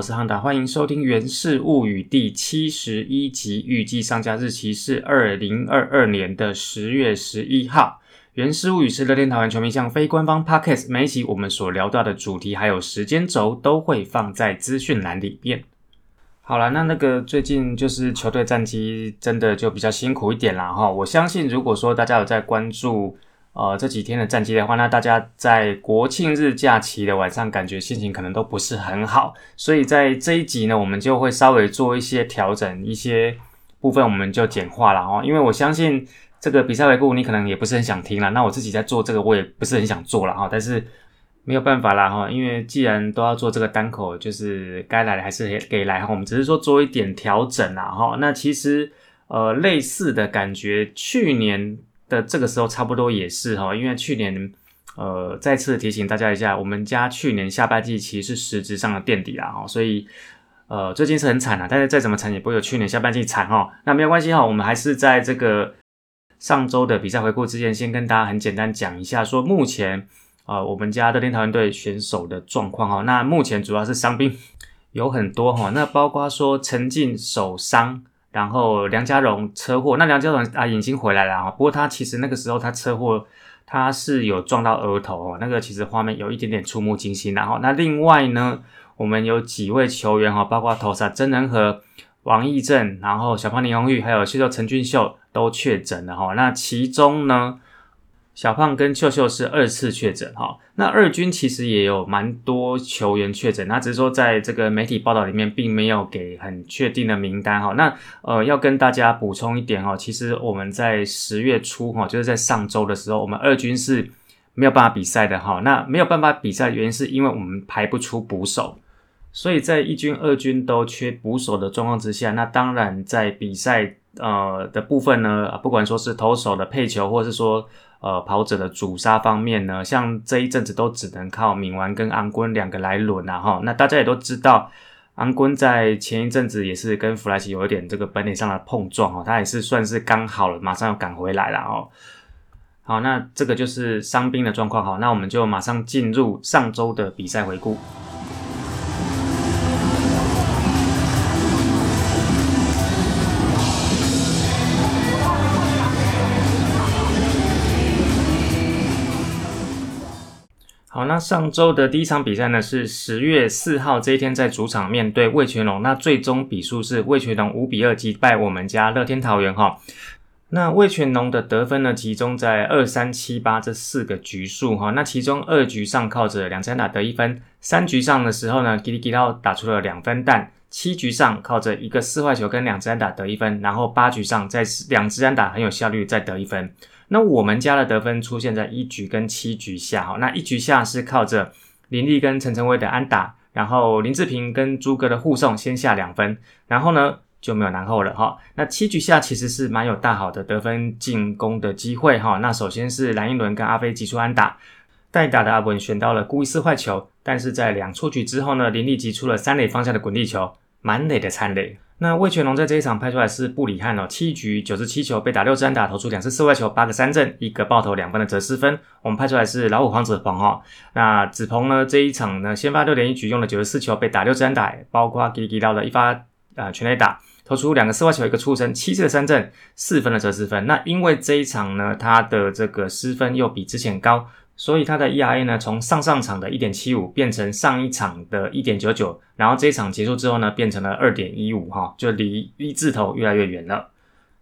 我是汉达，欢迎收听《源氏物语》第七十一集，预计上架日期是二零二二年的十月十一号。《源氏物语》是乐天桃园全民向非官方 podcast，每一集我们所聊到的主题还有时间轴都会放在资讯栏里面。好了，那那个最近就是球队战绩真的就比较辛苦一点啦哈。我相信如果说大家有在关注。呃，这几天的战绩的话，那大家在国庆日假期的晚上，感觉心情可能都不是很好，所以在这一集呢，我们就会稍微做一些调整，一些部分我们就简化了哦。因为我相信这个比赛回顾你可能也不是很想听了，那我自己在做这个，我也不是很想做了哈，但是没有办法啦哈，因为既然都要做这个单口，就是该来的还是给来哈，我们只是说做一点调整啦哈。那其实呃，类似的感觉，去年。的这个时候差不多也是哈，因为去年，呃，再次提醒大家一下，我们家去年下半季其实是实质上的垫底啦哈，所以呃最近是很惨啊，但是再怎么惨也不会有去年下半季惨哈。那没有关系哈，我们还是在这个上周的比赛回顾之前，先跟大家很简单讲一下，说目前啊我们家的天桃园队选手的状况哈。那目前主要是伤兵 有很多哈，那包括说陈进手伤。然后梁家荣车祸，那梁家荣啊已经回来了啊，不过他其实那个时候他车祸，他是有撞到额头哦，那个其实画面有一点点触目惊心。然后那另外呢，我们有几位球员哈，包括头萨真人和王义正，然后小胖林荣玉，还有秀秀陈俊秀都确诊了哈。那其中呢？小胖跟秀秀是二次确诊哈，那二军其实也有蛮多球员确诊，那只是说在这个媒体报道里面并没有给很确定的名单哈。那呃要跟大家补充一点哈，其实我们在十月初哈，就是在上周的时候，我们二军是没有办法比赛的哈。那没有办法比赛的原因是因为我们排不出捕手，所以在一军二军都缺捕手的状况之下，那当然在比赛呃的部分呢，不管说是投手的配球，或者是说呃，跑者的主杀方面呢，像这一阵子都只能靠敏丸跟安坤两个来轮啊哈。那大家也都知道，安坤在前一阵子也是跟弗莱奇有一点这个本领上的碰撞哦，他也是算是刚好了，马上要赶回来了哦。好，那这个就是伤兵的状况哈。那我们就马上进入上周的比赛回顾。那上周的第一场比赛呢，是十月四号这一天在主场面对魏全龙，那最终比数是魏全龙五比二击败我们家乐天桃园哈。那魏全龙的得分呢，集中在二三七八这四个局数哈。那其中二局上靠着两支安打得一分，三局上的时候呢，吉利吉刀打出了两分弹，七局上靠着一个四坏球跟两支安打得一分，然后八局上在两支安打很有效率再得一分。那我们家的得分出现在一局跟七局下，哈，那一局下是靠着林立跟陈晨威的安打，然后林志平跟朱哥的护送先下两分，然后呢就没有然后了，哈。那七局下其实是蛮有大好的得分进攻的机会，哈。那首先是蓝一伦跟阿飞击出安打，代打的阿文选到了故意四坏球，但是在两出局之后呢，林立击出了三垒方向的滚地球，满垒的残垒。那魏全龙在这一场拍出来是布里汉哦，七局九十七球被打六支打，投出两次四外球，八个三振，一个爆头，两分的折失分。我们拍出来是老虎黄子鹏哈。那子鹏呢这一场呢先发六点一局用了九十四球被打六支打，包括给给到了一发呃全垒打，投出两个四外球，一个出身，七次的三振，四分的折失分。那因为这一场呢他的这个失分又比之前高。所以它的 ERA 呢，从上上场的一点七五变成上一场的一点九九，然后这一场结束之后呢，变成了二点一五哈，就离一字头越来越远了。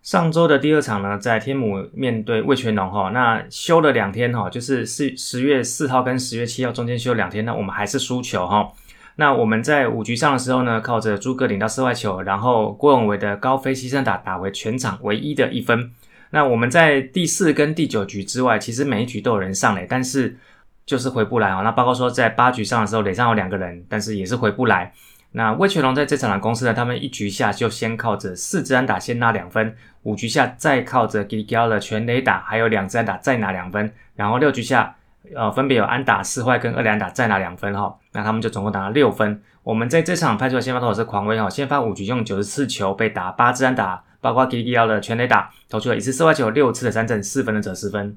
上周的第二场呢，在天母面对魏全龙哈，那休了两天哈，就是四十月四号跟十月七号中间休两天，那我们还是输球哈。那我们在五局上的时候呢，靠着诸葛领到四外球，然后郭永伟的高飞牺牲打打回全场唯一的一分。那我们在第四跟第九局之外，其实每一局都有人上垒，但是就是回不来哦。那包括说在八局上的时候，垒上有两个人，但是也是回不来。那魏全龙在这场的公司呢，他们一局下就先靠着四支安打先拿两分，五局下再靠着给交了全垒打，还有两支安打再拿两分，然后六局下呃分别有安打四坏跟二两打再拿两分哈，那他们就总共打了六分。我们在这场派出的先发投手是狂威哈，先发五局用九十四球被打八支安打。包括 K D L 的全垒打投出了一次四外球，六次的三振，四分的折失分。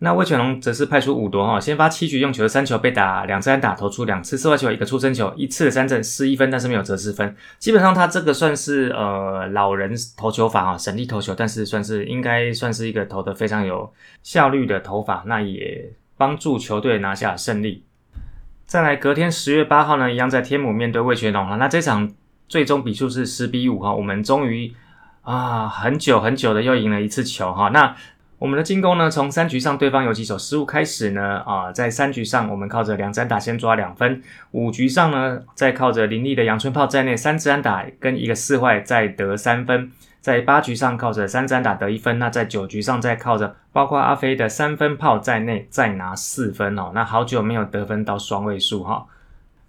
那魏全龙则是派出五夺哈，先发七局用球的三球被打两次安打，投出两次四坏球，一个出生球，一次的三振失一分，但是没有折失分。基本上他这个算是呃老人投球法啊，省力投球，但是算是应该算是一个投的非常有效率的投法，那也帮助球队拿下胜利。再来隔天十月八号呢，一样在天母面对魏全龙哈，那这场最终比数是十比五哈，我们终于啊很久很久的又赢了一次球哈，那。我们的进攻呢，从三局上对方有几手失误开始呢？啊，在三局上我们靠着两三打先抓两分，五局上呢，再靠着林立的阳春炮在内三支安打跟一个四坏再得三分，在八局上靠着三三打得一分，那在九局上再靠着包括阿飞的三分炮在内再拿四分哦，那好久没有得分到双位数哈。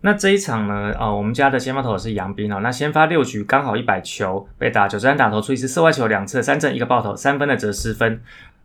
那这一场呢，啊，我们家的先发投是杨斌哦，那先发六局刚好一百球被打九十三打投出一次四外球两次三振一个爆头三分的折失分。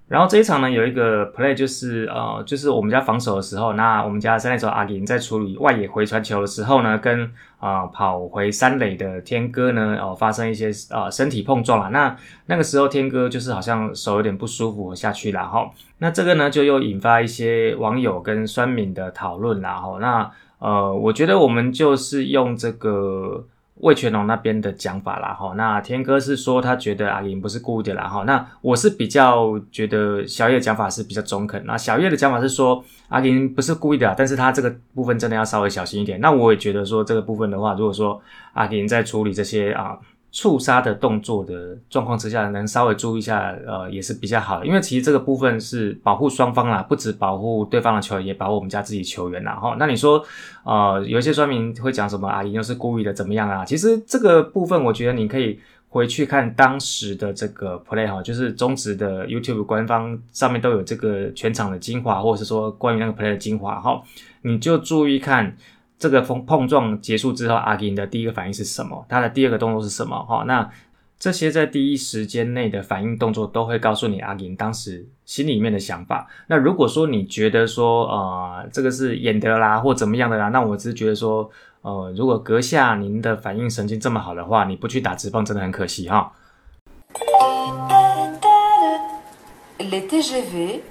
然后这一场呢，有一个 play 就是呃，就是我们家防守的时候，那我们家三垒手阿林在处理外野回传球的时候呢，跟啊跑回三垒的天哥呢，哦发生一些呃身体碰撞了。那那个时候天哥就是好像手有点不舒服下去了哈。那这个呢，就又引发一些网友跟酸民的讨论然后那呃，我觉得我们就是用这个。魏全龙那边的讲法啦，哈，那天哥是说他觉得阿林不是故意的啦，哈，那我是比较觉得小叶的讲法是比较中肯，那小叶的讲法是说阿林不是故意的，但是他这个部分真的要稍微小心一点。那我也觉得说这个部分的话，如果说阿林在处理这些啊。触杀的动作的状况之下，能稍微注意一下，呃，也是比较好的。因为其实这个部分是保护双方啦，不止保护对方的球员，也保护我们家自己球员啦。哈，那你说，呃，有一些专民会讲什么啊？一定是故意的，怎么样啊？其实这个部分，我觉得你可以回去看当时的这个 play 哈，就是中职的 YouTube 官方上面都有这个全场的精华，或者是说关于那个 play 的精华哈，你就注意看。这个碰碰撞结束之后，阿金的第一个反应是什么？他的第二个动作是什么？哈，那这些在第一时间内的反应动作都会告诉你阿金当时心里面的想法。那如果说你觉得说，呃，这个是演的啦，或怎么样的啦，那我只是觉得说，呃，如果阁下您的反应神经这么好的话，你不去打直棒真的很可惜哈。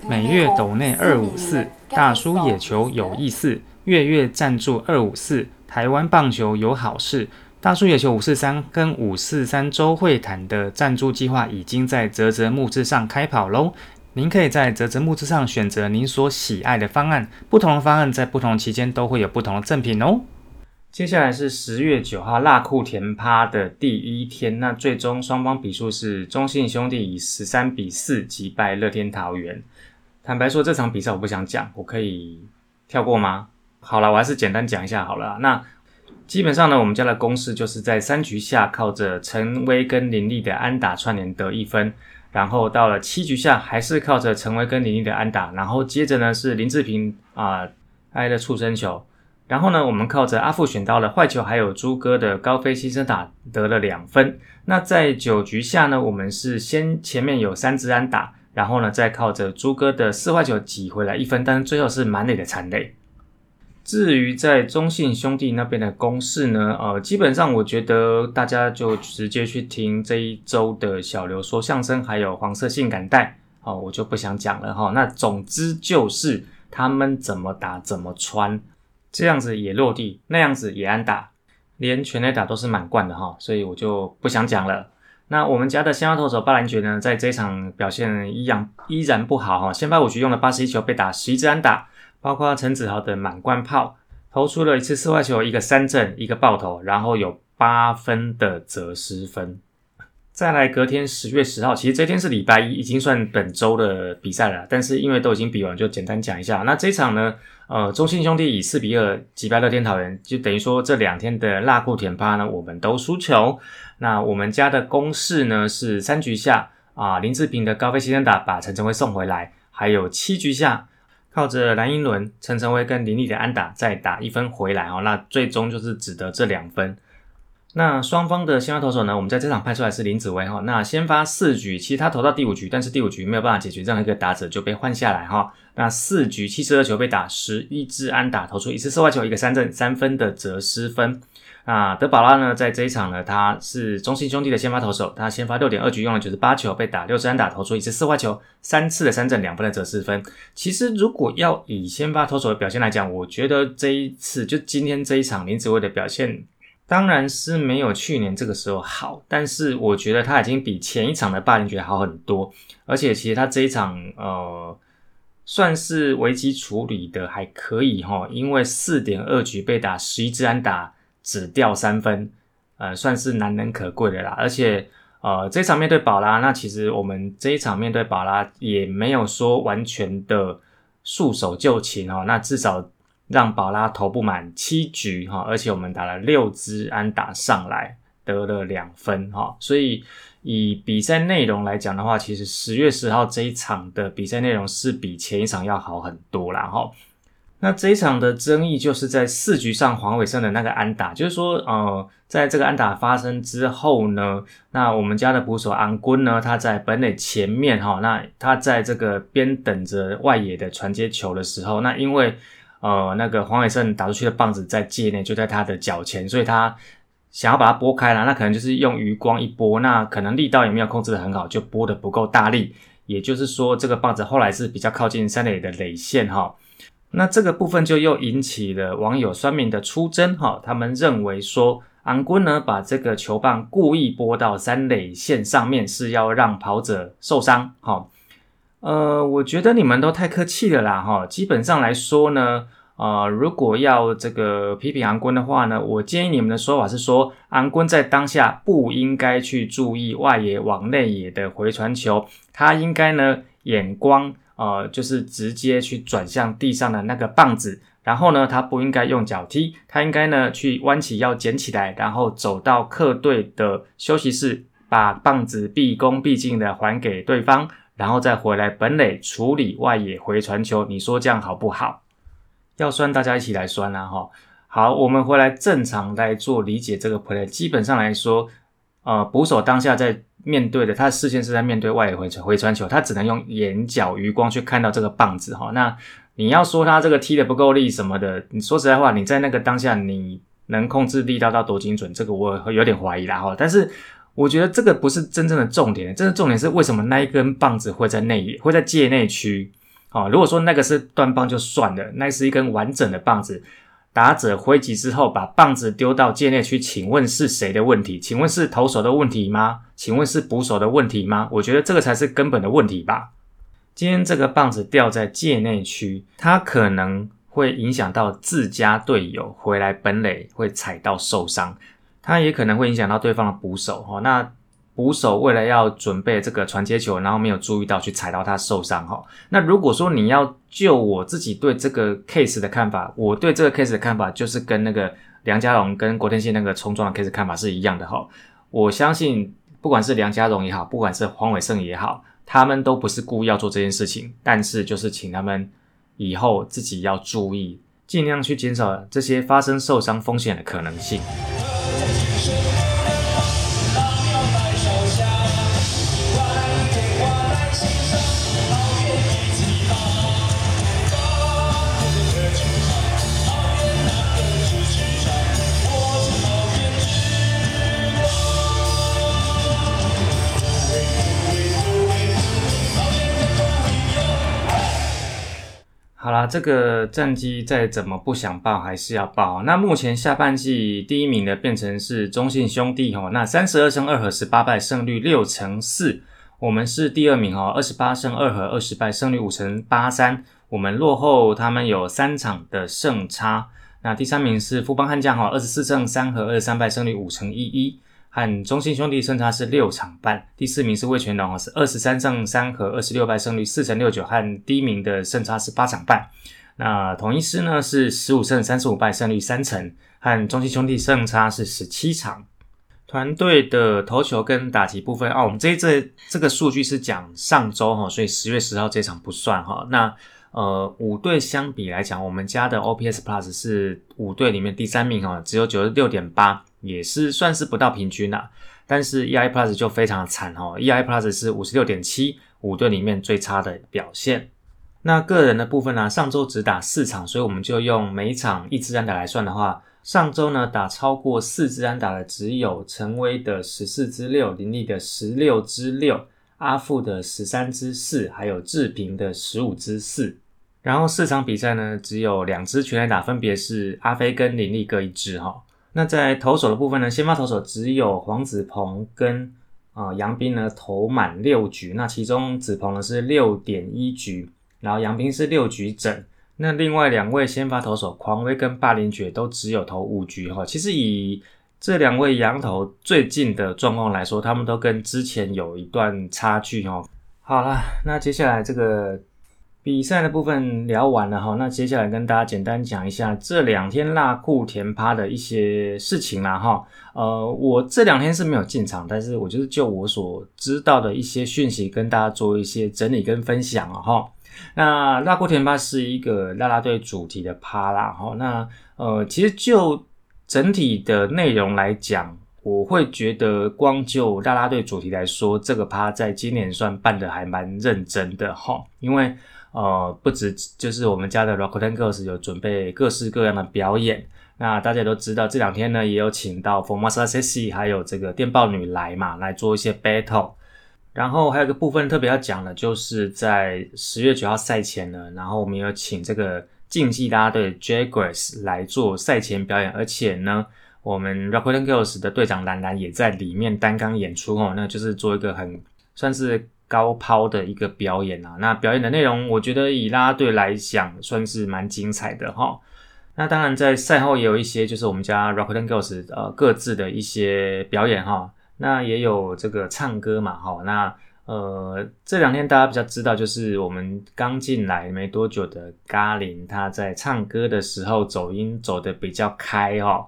每月斗内二五四，大叔野球有意思。月月赞助二五四，台湾棒球有好事。大叔野球五四三跟五四三周会谈的赞助计划已经在泽泽木之上开跑喽。您可以在泽泽木之上选择您所喜爱的方案，不同的方案在不同期间都会有不同的赠品哦。接下来是十月九号辣库田趴的第一天，那最终双方比数是中信兄弟以十三比四击败乐天桃园。坦白说，这场比赛我不想讲，我可以跳过吗？好了，我还是简单讲一下好了。那基本上呢，我们家的公式就是在三局下靠着陈威跟林立的安打串联得一分，然后到了七局下还是靠着陈威跟林立的安打，然后接着呢是林志平啊挨了触身球，然后呢我们靠着阿富选到了坏球，还有朱哥的高飞牺牲打得了两分。那在九局下呢，我们是先前面有三支安打，然后呢再靠着朱哥的四坏球挤回来一分，但是最后是满垒的残垒。至于在中信兄弟那边的攻势呢，呃，基本上我觉得大家就直接去听这一周的小刘说相声，还有黄色性感带，哦，我就不想讲了哈。那总之就是他们怎么打怎么穿，这样子也落地，那样子也安打，连全垒打都是满贯的哈，所以我就不想讲了。那我们家的先发投手巴兰爵呢，在这一场表现依然依然不好哈，先发五局用了八十一球，被打十一支安打。包括陈子豪的满贯炮，投出了一次四坏球，一个三振，一个爆头，然后有八分的折失分。再来隔天十月十号，其实这天是礼拜一，已经算本周的比赛了。但是因为都已经比完，就简单讲一下。那这场呢，呃，中信兄弟以四比二击败乐天桃园，就等于说这两天的辣库田趴呢，我们都输球。那我们家的攻势呢是三局下啊，林志平的高飞牺牲打把陈晨辉送回来，还有七局下。靠着蓝英伦、陈晨威跟林立的安打再打一分回来哦，那最终就是只得这两分。那双方的先发投手呢？我们在这场派出来是林子威哈。那先发四局，其实他投到第五局，但是第五局没有办法解决任何一个打者就被换下来哈。那四局七十二球被打十一支安打，投出一次四坏球，一个三振，三分的折失分。那德保拉呢，在这一场呢，他是中信兄弟的先发投手，他先发六点二局用了九十八球，被打六支安打，投出一次四坏球，三次的三振，两分的折失分。其实如果要以先发投手的表现来讲，我觉得这一次就今天这一场林子威的表现。当然是没有去年这个时候好，但是我觉得他已经比前一场的霸凌觉好很多，而且其实他这一场呃算是危机处理的还可以哈，因为四点二局被打十一支安打只掉三分，呃算是难能可贵的啦。而且呃这场面对宝拉，那其实我们这一场面对宝拉也没有说完全的束手就擒哦，那至少。让宝拉投不满七局哈，而且我们打了六支安打上来，得了两分哈，所以以比赛内容来讲的话，其实十月十号这一场的比赛内容是比前一场要好很多啦哈。那这一场的争议就是在四局上黄伟胜的那个安打，就是说呃，在这个安打发生之后呢，那我们家的捕手安坤呢，他在本垒前面哈，那他在这个边等着外野的传接球的时候，那因为呃，那个黄伟胜打出去的棒子在界内，就在他的脚前，所以他想要把它拨开了，那可能就是用余光一拨，那可能力道也没有控制的很好，就拨的不够大力，也就是说这个棒子后来是比较靠近三垒的垒线哈，那这个部分就又引起了网友酸民的出征哈，他们认为说安坤呢把这个球棒故意拨到三垒线上面，是要让跑者受伤哈。呃，我觉得你们都太客气了啦，哈。基本上来说呢，呃，如果要这个批评安坤的话呢，我建议你们的说法是说，安坤在当下不应该去注意外野往内野的回传球，他应该呢眼光呃就是直接去转向地上的那个棒子，然后呢他不应该用脚踢，他应该呢去弯起腰捡起来，然后走到客队的休息室，把棒子毕恭毕敬的还给对方。然后再回来本垒处理外野回传球，你说这样好不好？要酸大家一起来酸啦哈。好，我们回来正常来做理解这个 play。基本上来说，呃，捕手当下在面对的，他的视线是在面对外野回传回传球，他只能用眼角余光去看到这个棒子哈。那你要说他这个踢的不够力什么的，你说实在话，你在那个当下你能控制力道到多精准？这个我有点怀疑啦哈。但是。我觉得这个不是真正的重点，真的重点是为什么那一根棒子会在内野，会在界内区？哦，如果说那个是断棒就算了，那是一根完整的棒子，打者挥击之后把棒子丢到界内区，请问是谁的问题？请问是投手的问题吗？请问是捕手的问题吗？我觉得这个才是根本的问题吧。今天这个棒子掉在界内区，它可能会影响到自家队友回来本垒会踩到受伤。它也可能会影响到对方的捕手哈，那捕手为了要准备这个传接球，然后没有注意到去踩到他受伤哈。那如果说你要就我自己对这个 case 的看法，我对这个 case 的看法就是跟那个梁家荣跟郭天信那个冲撞的 case 看法是一样的哈。我相信不管是梁家荣也好，不管是黄伟胜也好，他们都不是故意要做这件事情，但是就是请他们以后自己要注意，尽量去减少这些发生受伤风险的可能性。这个战绩再怎么不想报还是要报。那目前下半季第一名的变成是中信兄弟哈，那三十二胜二和十八败，胜率六成四。我们是第二名哦，二十八胜二和二十败，胜率五成八三。我们落后他们有三场的胜差。那第三名是富邦悍将哈，二十四胜三和二十三败，胜率五成一一。和中信兄弟胜差是六场半，第四名是魏全龙是二十三胜三和二十六败，胜率四成六九，和第一名的胜差是八场半。那统一师呢是十五胜三十五败，胜率三成，和中信兄弟胜差是十七场。团队的投球跟打击部分啊，我们这这这个数据是讲上周哈，所以十月十号这场不算哈。那呃五队相比来讲，我们家的 OPS Plus 是五队里面第三名哈，只有九十六点八。也是算是不到平均啦。但是 E I Plus 就非常惨哦，E I Plus 是五十六点七，五队里面最差的表现。那个人的部分呢，上周只打四场，所以我们就用每场一支安打来算的话，上周呢打超过四支安打的只有陈威的十四支六，林立的十六支六，阿富的十三支四，还有志平的十五支四。然后四场比赛呢，只有两支全垒打，分别是阿飞跟林立各一支哈。那在投手的部分呢，先发投手只有黄子鹏跟啊杨斌呢投满六局，那其中子鹏呢是六点一局。然后杨斌是六局整，那另外两位先发投手狂威跟霸凌爵都只有投五局哈。其实以这两位羊头最近的状况来说，他们都跟之前有一段差距哦。好了，那接下来这个比赛的部分聊完了哈，那接下来跟大家简单讲一下这两天辣库甜趴的一些事情啦哈。呃，我这两天是没有进场，但是我就是就我所知道的一些讯息跟大家做一些整理跟分享了哈。那辣库甜趴是一个啦啦队主题的趴啦，哈，那呃，其实就整体的内容来讲，我会觉得光就啦啦队主题来说，这个趴在今年算办的还蛮认真的哈，因为呃，不止就是我们家的 Rakuten Girls 有准备各式各样的表演，那大家都知道这两天呢也有请到 Formasa Sexy 还有这个电报女来嘛，来做一些 battle。然后还有个部分特别要讲的，就是在十月九号赛前呢，然后我们有请这个竞技啦队 Jaguars 来做赛前表演，而且呢，我们 Rakuten Girls 的队长兰兰也在里面担纲演出哦，那就是做一个很算是高抛的一个表演啊。那表演的内容，我觉得以拉队来讲，算是蛮精彩的哈。那当然在赛后也有一些，就是我们家 Rakuten Girls 呃各自的一些表演哈。那也有这个唱歌嘛，哈，那呃这两天大家比较知道，就是我们刚进来没多久的咖林，他在唱歌的时候走音走的比较开，哈，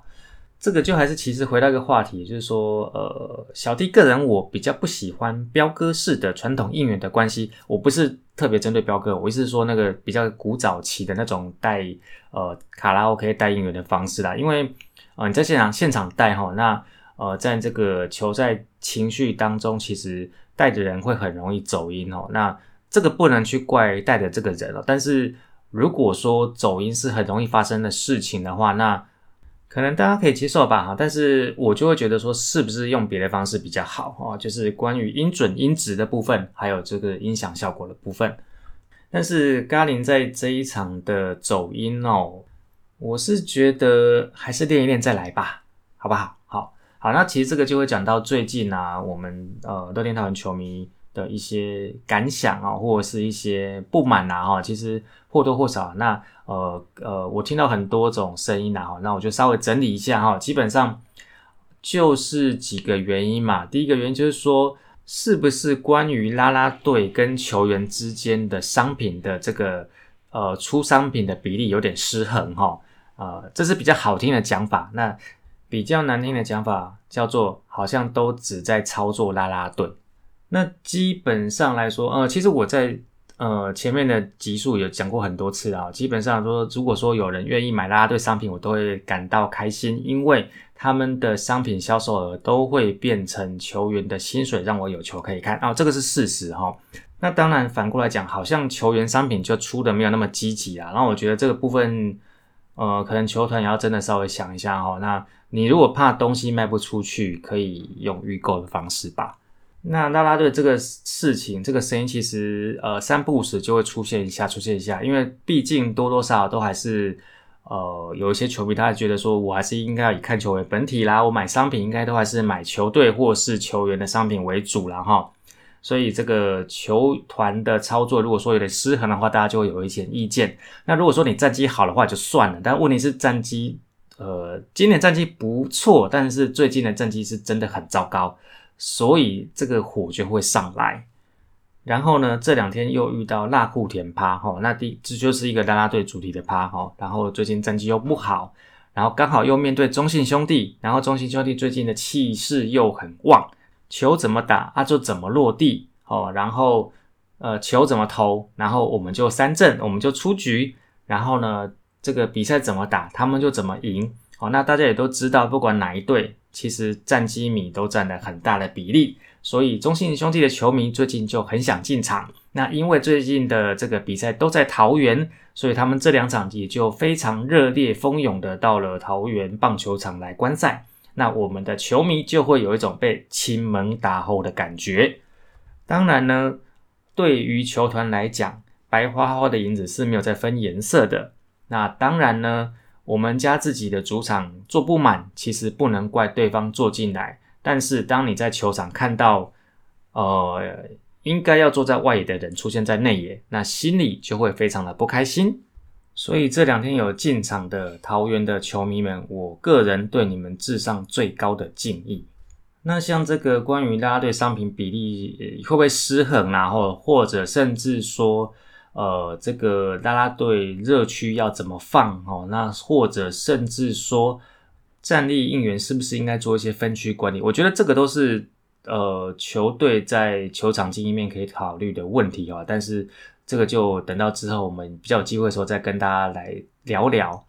这个就还是其实回到一个话题，就是说，呃，小弟个人我比较不喜欢飙歌式的传统应援的关系，我不是特别针对飙哥，我意思是说那个比较古早期的那种带呃卡拉 OK 带应援的方式啦，因为呃你在现场现场带哈，那。呃，在这个球赛情绪当中，其实带的人会很容易走音哦。那这个不能去怪带的这个人哦。但是如果说走音是很容易发生的事情的话，那可能大家可以接受吧哈。但是我就会觉得说，是不是用别的方式比较好哦？就是关于音准、音质的部分，还有这个音响效果的部分。但是咖林在这一场的走音哦，我是觉得还是练一练再来吧，好不好？好，好那其实这个就会讲到最近啊，我们呃乐天桃园球迷的一些感想啊，或者是一些不满啊，哈，其实或多或少，那呃呃，我听到很多种声音啊，哈，那我就稍微整理一下哈，基本上就是几个原因嘛。第一个原因就是说，是不是关于啦啦队跟球员之间的商品的这个呃出商品的比例有点失衡哈？呃，这是比较好听的讲法，那。比较难听的讲法叫做，好像都只在操作拉拉队。那基本上来说，呃，其实我在呃前面的集数有讲过很多次啊。基本上说，如果说有人愿意买拉拉队商品，我都会感到开心，因为他们的商品销售额都会变成球员的薪水，让我有球可以看啊。这个是事实哈。那当然反过来讲，好像球员商品就出的没有那么积极啊。然后我觉得这个部分，呃，可能球团也要真的稍微想一下哈。那你如果怕东西卖不出去，可以用预购的方式吧。那拉拉队这个事情，这个声音其实呃三不五时就会出现一下，出现一下，因为毕竟多多少少都还是呃有一些球迷，他觉得说我还是应该要以看球为本体啦，我买商品应该都还是买球队或是球员的商品为主啦。哈。所以这个球团的操作，如果说有点失衡的话，大家就会有一些意见。那如果说你战绩好的话就算了，但问题是战绩。呃，今年战绩不错，但是最近的战绩是真的很糟糕，所以这个火就会上来。然后呢，这两天又遇到辣库田趴哈，那第这就是一个拉拉队主题的趴哈。然后最近战绩又不好，然后刚好又面对中信兄弟，然后中信兄弟最近的气势又很旺，球怎么打啊就怎么落地哦，然后呃球怎么投，然后我们就三振，我们就出局，然后呢。这个比赛怎么打，他们就怎么赢。好，那大家也都知道，不管哪一队，其实战机米都占了很大的比例，所以中信兄弟的球迷最近就很想进场。那因为最近的这个比赛都在桃园，所以他们这两场也就非常热烈蜂拥的到了桃园棒球场来观赛。那我们的球迷就会有一种被亲门打后的感觉。当然呢，对于球团来讲，白花花的银子是没有在分颜色的。那当然呢。我们家自己的主场坐不满，其实不能怪对方坐进来。但是当你在球场看到，呃，应该要坐在外野的人出现在内野，那心里就会非常的不开心。所以这两天有进场的桃园的球迷们，我个人对你们致上最高的敬意。那像这个关于拉队商品比例会不会失衡，然后或者甚至说。呃，这个啦啦队热区要怎么放哦？那或者甚至说战力应援是不是应该做一些分区管理？我觉得这个都是呃球队在球场经营面可以考虑的问题哦。但是这个就等到之后我们比较有机会的时候再跟大家来聊聊。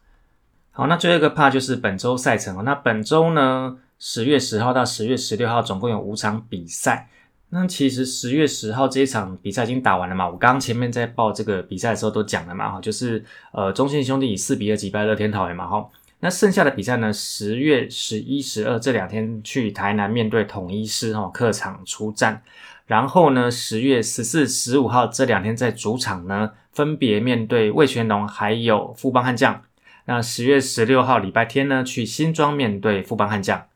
好，那最后一个 part 就是本周赛程哦。那本周呢，十月十号到十月十六号总共有五场比赛。那其实十月十号这一场比赛已经打完了嘛？我刚刚前面在报这个比赛的时候都讲了嘛，哈，就是呃中信兄弟以四比二击败乐天桃园嘛，哈。那剩下的比赛呢，十月十一、十二这两天去台南面对统一师哈客场出战，然后呢十月十四、十五号这两天在主场呢分别面对魏全龙还有富邦悍将。那十月十六号礼拜天呢去新庄面对富邦悍将。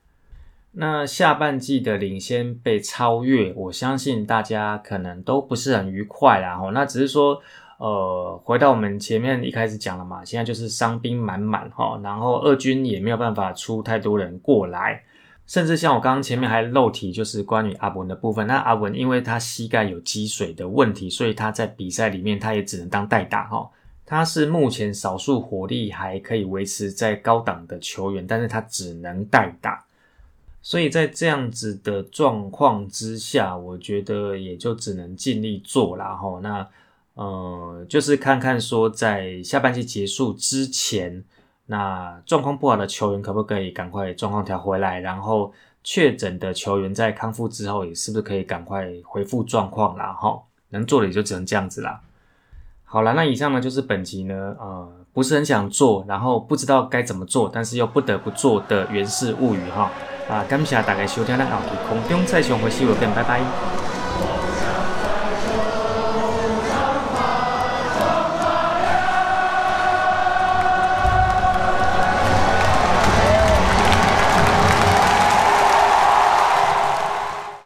那下半季的领先被超越，我相信大家可能都不是很愉快啦。吼，那只是说，呃，回到我们前面一开始讲了嘛，现在就是伤兵满满哈，然后二军也没有办法出太多人过来，甚至像我刚刚前面还漏提，就是关于阿文的部分。那阿文因为他膝盖有积水的问题，所以他在比赛里面他也只能当代打哈。他是目前少数火力还可以维持在高档的球员，但是他只能代打。所以在这样子的状况之下，我觉得也就只能尽力做啦。吼，那呃，就是看看说在下半季结束之前，那状况不好的球员可不可以赶快状况调回来，然后确诊的球员在康复之后，也是不是可以赶快恢复状况啦？哈，能做的也就只能这样子啦。好了，那以上呢就是本集呢，呃，不是很想做，然后不知道该怎么做，但是又不得不做的《源氏物语》哈。啊，感谢大家收听，咱后期空中再相会，see you again，拜拜。